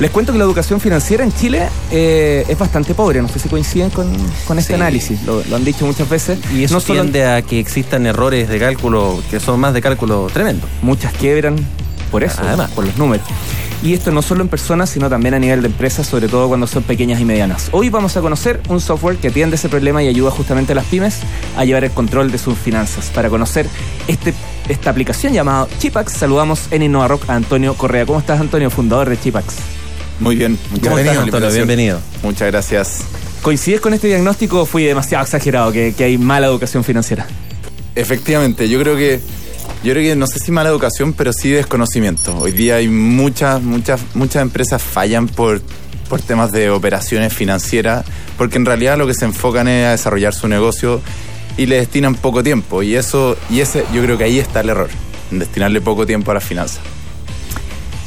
Les cuento que la educación financiera en Chile eh, es bastante pobre. No sé si coinciden con, con este Sí. análisis. Lo, lo han dicho muchas veces. Y eso no solo tiende a que existan errores de cálculo que son más de cálculo tremendo. muchas quiebran por eso, Además. por los números. Y esto no solo en personas, sino también a nivel de empresas, sobre todo cuando son pequeñas y medianas. Hoy vamos a conocer un software que atiende ese problema y ayuda justamente a las pymes a llevar el control de sus finanzas. Para conocer este, esta aplicación llamada Chipax, saludamos en Innova Rock a Antonio Correa. ¿Cómo estás, Antonio, fundador de Chipax? Muy bien, muchas ¿Cómo gracias. Antonio? Bienvenido. Muchas gracias. ¿Coincides con este diagnóstico o fui demasiado exagerado que, que hay mala educación financiera? Efectivamente, yo creo que yo creo que no sé si mala educación, pero sí desconocimiento. Hoy día hay muchas muchas muchas empresas fallan por por temas de operaciones financieras, porque en realidad lo que se enfocan es a desarrollar su negocio y le destinan poco tiempo y eso y ese yo creo que ahí está el error, en destinarle poco tiempo a las finanzas.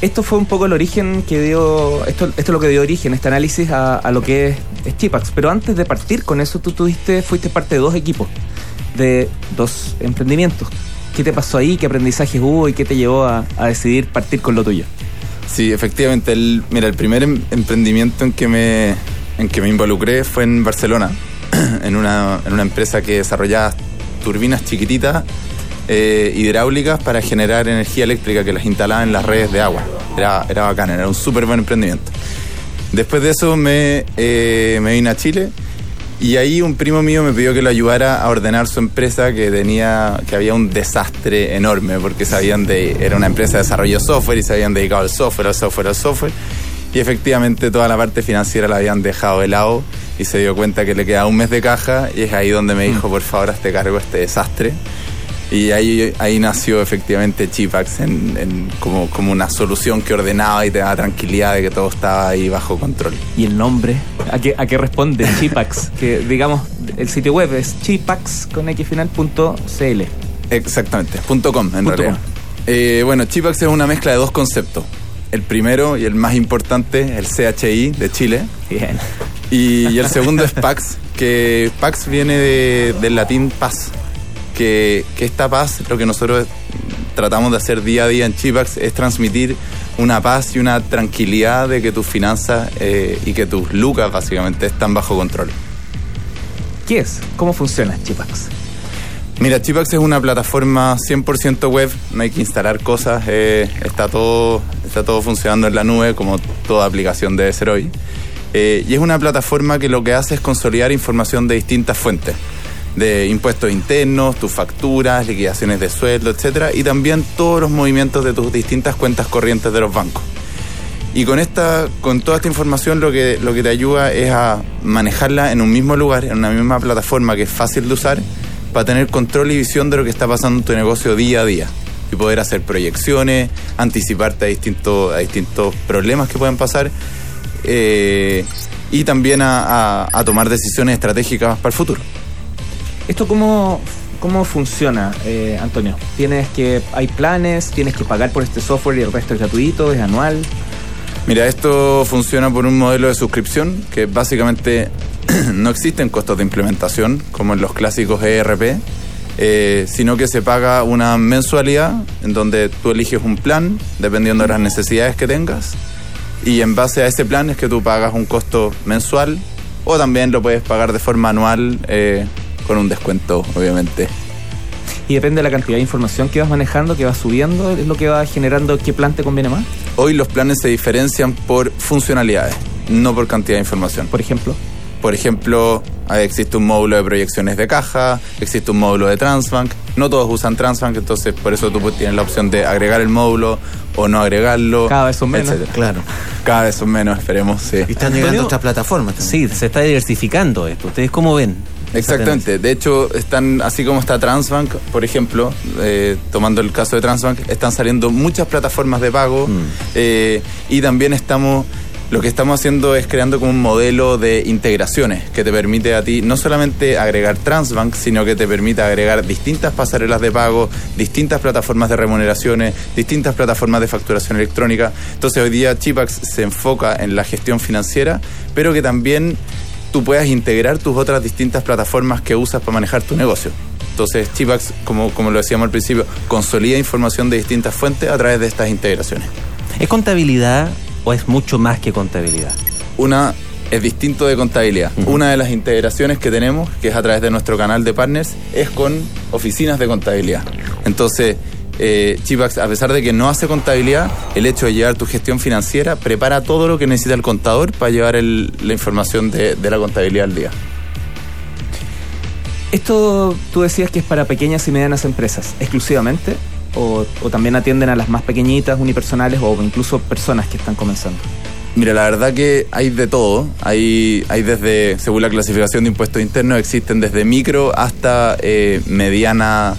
Esto fue un poco el origen que dio, esto, esto es lo que dio origen, este análisis a, a lo que es, es Chipax. Pero antes de partir con eso, tú tuviste, fuiste parte de dos equipos, de dos emprendimientos. ¿Qué te pasó ahí? ¿Qué aprendizajes hubo y qué te llevó a, a decidir partir con lo tuyo? Sí, efectivamente. El, mira, el primer em- emprendimiento en que me, en que me involucré fue en Barcelona, en una, en una empresa que desarrollaba turbinas chiquititas eh, hidráulicas para generar energía eléctrica que las instalaba en las redes de agua. Era, era bacán, era un súper buen emprendimiento. Después de eso me, eh, me vine a Chile y ahí un primo mío me pidió que lo ayudara a ordenar su empresa que tenía, que había un desastre enorme porque sabían de, era una empresa de desarrollo de software y se habían dedicado al software, al software, al software. Y efectivamente toda la parte financiera la habían dejado de lado y se dio cuenta que le quedaba un mes de caja y es ahí donde me dijo, por favor, hazte cargo este desastre. Y ahí, ahí nació efectivamente Chipax en, en como, como una solución que ordenaba y te daba tranquilidad de que todo estaba ahí bajo control. ¿Y el nombre? ¿A qué, a qué responde Chipax? que digamos, el sitio web es chipax con. Exactamente, punto .com en Punto realidad. com. Eh, bueno, Chipax es una mezcla de dos conceptos. El primero y el más importante, el CHI de Chile. Bien. Y, y el segundo es Pax, que Pax viene de- del latín paz. Que, que esta paz, lo que nosotros tratamos de hacer día a día en Chipax, es transmitir una paz y una tranquilidad de que tus finanzas eh, y que tus lucas básicamente están bajo control. ¿Qué es? ¿Cómo funciona Chipax? Mira, Chipax es una plataforma 100% web, no hay que instalar cosas, eh, está, todo, está todo funcionando en la nube como toda aplicación debe ser hoy. Eh, y es una plataforma que lo que hace es consolidar información de distintas fuentes, de impuestos internos, tus facturas, liquidaciones de sueldo, etcétera, y también todos los movimientos de tus distintas cuentas corrientes de los bancos. Y con esta, con toda esta información lo que, lo que te ayuda es a manejarla en un mismo lugar, en una misma plataforma que es fácil de usar, para tener control y visión de lo que está pasando en tu negocio día a día. Y poder hacer proyecciones, anticiparte a distintos, a distintos problemas que pueden pasar. eh, y también a, tomar decisiones estratégicas para el futuro. ¿Esto cómo, cómo funciona, eh, Antonio? ¿Tienes que, hay planes? ¿Tienes que pagar por este software y el resto es gratuito? ¿Es anual? Mira, esto funciona por un modelo de suscripción que básicamente no existen costos de implementación como en los clásicos ERP, eh, sino que se paga una mensualidad en donde tú eliges un plan dependiendo de las necesidades que tengas y en base a ese plan es que tú pagas un costo mensual o también lo puedes pagar de forma anual eh, con un descuento, obviamente. Y depende de la cantidad de información que vas manejando, que vas subiendo, es lo que va generando qué plan te conviene más, Hoy los planes se diferencian por funcionalidades, no por cantidad de información. por ejemplo. Por ejemplo, existe un módulo de proyecciones de caja, existe un módulo de Transbank. No todos usan Transbank, entonces por eso tú tienes la opción de agregar el módulo o no agregarlo. Cada vez son menos. etcétera. Claro. Cada vez son menos, esperemos, sí. Y están llegando otras plataformas también. Sí, se está diversificando esto. ¿Ustedes cómo ven? Exactamente. De hecho, están, así como está Transbank, por ejemplo, eh, tomando el caso de Transbank, están saliendo muchas plataformas de pago Mm. eh, y también estamos lo que estamos haciendo es creando como un modelo de integraciones que te permite a ti no solamente agregar Transbank, sino que te permite agregar distintas pasarelas de pago, distintas plataformas de remuneraciones, distintas plataformas de facturación electrónica. Entonces hoy día Chipax se enfoca en la gestión financiera, pero que también tú puedas integrar tus otras distintas plataformas que usas para manejar tu negocio. Entonces Chipax, como, como lo decíamos al principio, consolida información de distintas fuentes a través de estas integraciones. ¿Es contabilidad o es mucho más que contabilidad? Una es distinto de contabilidad. Una de las integraciones que tenemos, que es a través de nuestro canal de partners, es con oficinas de contabilidad. Entonces, eh, Chipax, a pesar de que no hace contabilidad, el hecho de llevar tu gestión financiera prepara todo lo que necesita el contador para llevar la información de, de la contabilidad al día. Esto tú decías que es para pequeñas y medianas empresas, exclusivamente o, también atienden a las más pequeñitas, unipersonales o incluso personas que están comenzando? Mira, la verdad que hay de todo. Hay, hay desde, según la clasificación de impuestos internos, existen desde micro hasta eh, mediana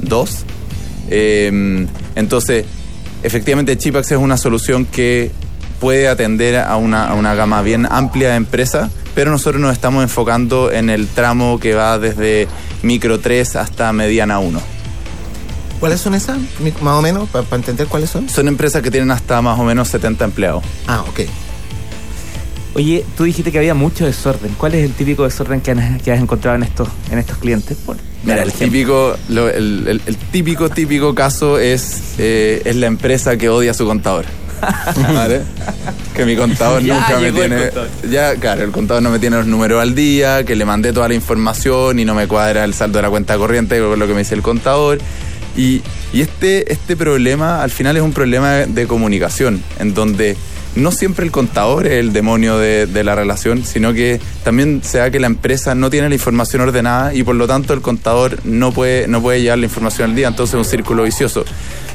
2. Em, entonces, efectivamente, Chipax es una solución que puede atender a una, a una gama bien amplia de empresas, pero nosotros nos estamos enfocando en el tramo que va desde micro 3 hasta mediana 1. ¿Cuáles son esas? Más o menos, para entender cuáles son. Son empresas que tienen hasta más o menos 70 empleados. Ah, ok. Oye, tú dijiste que había mucho desorden. ¿Cuál es el típico desorden que, has encontrado en estos, en estos clientes? Mira, el típico, el, típico, típico caso es, eh, es la empresa que odia a su contador. ¿Vale? Que mi contador nunca me tiene. Ya, claro, el contador no me tiene los números al día, que le mandé toda la información y no me cuadra el saldo de la cuenta corriente con lo que me dice el contador. Y, este, este problema al final es un problema de comunicación, en donde no siempre el contador es el demonio de, la relación, sino que también se da que la empresa no tiene la información ordenada y por lo tanto el contador no puede, no puede llevar la información al día, entonces es un círculo vicioso.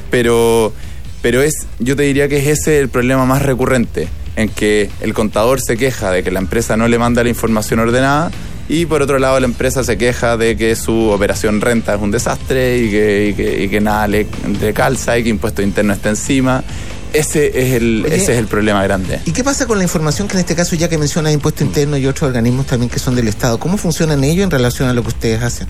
Pero, pero es, yo te diría que es ese el problema más recurrente, en que el contador se queja de que la empresa no le manda la información ordenada y por otro lado, la empresa se queja de que su operación renta es un desastre y que, que, nada le, calza y que impuesto interno está encima. Ese es, el, ese es el problema grande. ¿Y qué pasa con la información que en este caso, ya que menciona impuesto interno y otros organismos también que son del Estado, cómo funcionan ellos en relación a lo que ustedes hacen?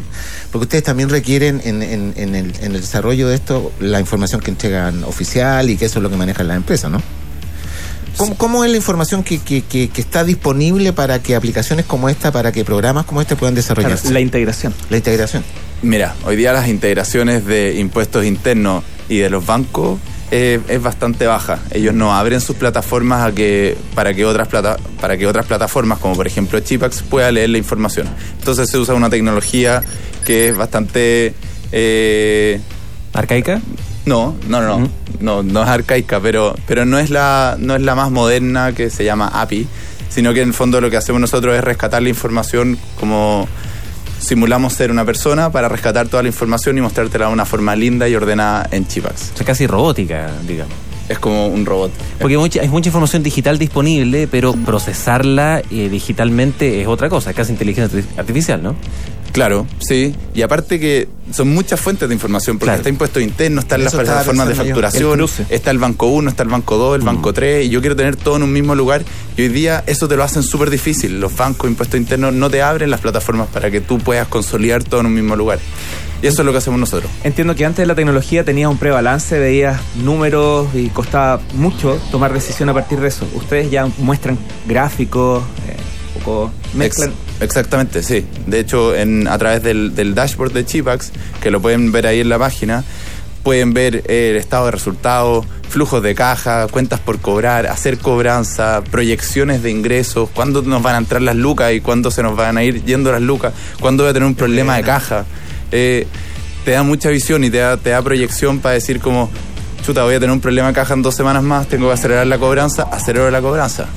Porque ustedes también requieren en, en, en, el, en el desarrollo de esto la información que entregan oficial y que eso es lo que manejan las empresas, ¿no? ¿Cómo, es la información que, está disponible para que aplicaciones como esta, para que programas como este puedan desarrollarse? la integración. La integración. Mira, hoy día las integraciones de impuestos internos y de los bancos eh, es bastante baja. Ellos no abren sus plataformas a que, para, que otras plata, para que otras plataformas, como por ejemplo Chipax, puedan leer la información. Entonces se usa una tecnología que es bastante... Eh, ¿Arcaica? No, no, no, no, no, es arcaica, pero, pero no, es la, no es la más moderna que se llama API, sino que en el fondo lo que hacemos nosotros es rescatar la información como simulamos ser una persona para rescatar toda la información y mostrártela de una forma linda y ordenada en Chipax. O sea, casi robótica, digamos. Es como un robot. Porque hay mucha, información digital disponible, pero procesarla eh, digitalmente es otra cosa, es casi inteligencia artificial, ¿no? Claro, sí. Y aparte que son muchas fuentes de información, porque está impuesto interno, están las plataformas de facturación, está el banco 1, está el banco 2, el mm. banco 3, y yo quiero tener todo en un mismo lugar. Y hoy día eso te lo hacen súper difícil. Los bancos, impuestos internos, no te abren las plataformas para que tú puedas consolidar todo en un mismo lugar. Y eso es lo que hacemos nosotros. Entiendo que antes de la tecnología tenías un prebalance, veías números y costaba mucho tomar decisión a partir de eso. Ustedes ya muestran gráficos, eh, un poco mezclan. Exactamente, sí. De hecho, en, a través del, dashboard de Chipax, que lo pueden ver ahí en la página, pueden ver el estado de resultados, flujos de caja, cuentas por cobrar, hacer cobranza, proyecciones de ingresos, cuándo nos van a entrar las lucas y cuándo se nos van a ir yendo las lucas, cuándo voy a tener un problema de caja. Eh, te da mucha visión y te da, te da proyección para decir como, chuta, voy a tener un problema de caja en dos semanas más, tengo que acelerar la cobranza, acelero la cobranza.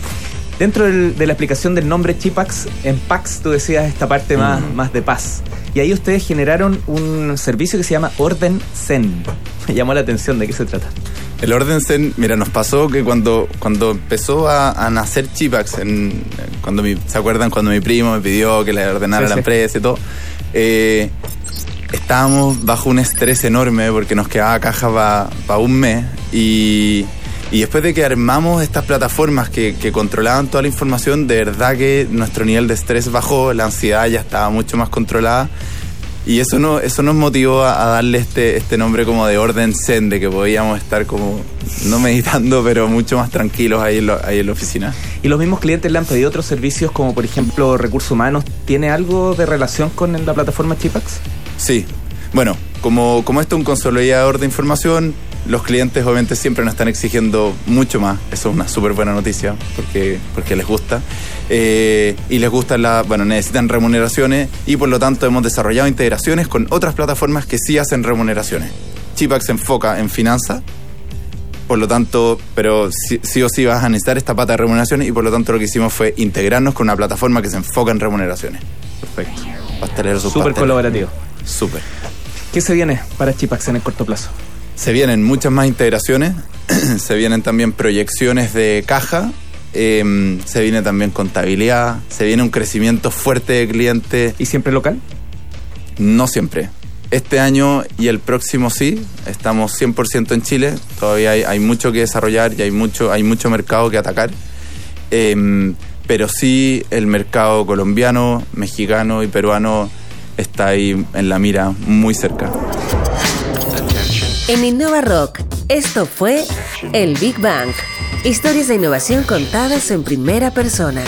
Dentro de la explicación del nombre Chipax, en Pax tú decías esta parte más, más de paz. Y ahí ustedes generaron un servicio que se llama Orden Zen. Me llamó la atención de qué se trata. El Orden Zen, mira, nos pasó que cuando, cuando empezó a, nacer Chipax, en, cuando ¿se acuerdan cuando mi primo me pidió que le ordenara la empresa y todo? Eh, estábamos bajo un estrés enorme porque nos quedaba caja para un mes y Y después de que armamos estas plataformas que, que, controlaban toda la información, de verdad que nuestro nivel de estrés bajó, la ansiedad ya estaba mucho más controlada. Y eso, no, eso nos motivó a, a darle este, este nombre como de orden zen, de que podíamos estar como, no meditando, pero mucho más tranquilos ahí en, lo, ahí en la oficina. ¿Y los mismos clientes le han pedido otros servicios como por ejemplo recursos humanos? ¿Tiene algo de relación con la plataforma Chipax? Sí. Bueno, como, como esto es un consolidador de información, los clientes obviamente siempre nos están exigiendo mucho más. Eso es una súper buena noticia porque, porque les gusta. Eh, y les gusta la, bueno, necesitan remuneraciones y por lo tanto hemos desarrollado integraciones con otras plataformas que sí hacen remuneraciones. Chipax se enfoca en finanzas, por lo tanto, pero sí, sí, o sí vas a necesitar esta pata de remuneraciones y por lo tanto lo que hicimos fue integrarnos con una plataforma que se enfoca en remuneraciones. Perfecto. Pasteleros Súper colaborativo. Súper. ¿Qué se viene para Chipax en el corto plazo? Se vienen muchas más integraciones, se vienen también proyecciones de caja, eh, se viene también contabilidad, se viene un crecimiento fuerte de clientes. ¿Y siempre local? No siempre. Este año y el próximo sí, estamos 100% en Chile, todavía hay, hay, mucho que desarrollar y hay mucho, hay mucho mercado que atacar, eh, pero sí el mercado colombiano, mexicano y peruano está ahí en la mira muy cerca. En Innova Rock, esto fue el Big Bang. Historias de innovación contadas en primera persona.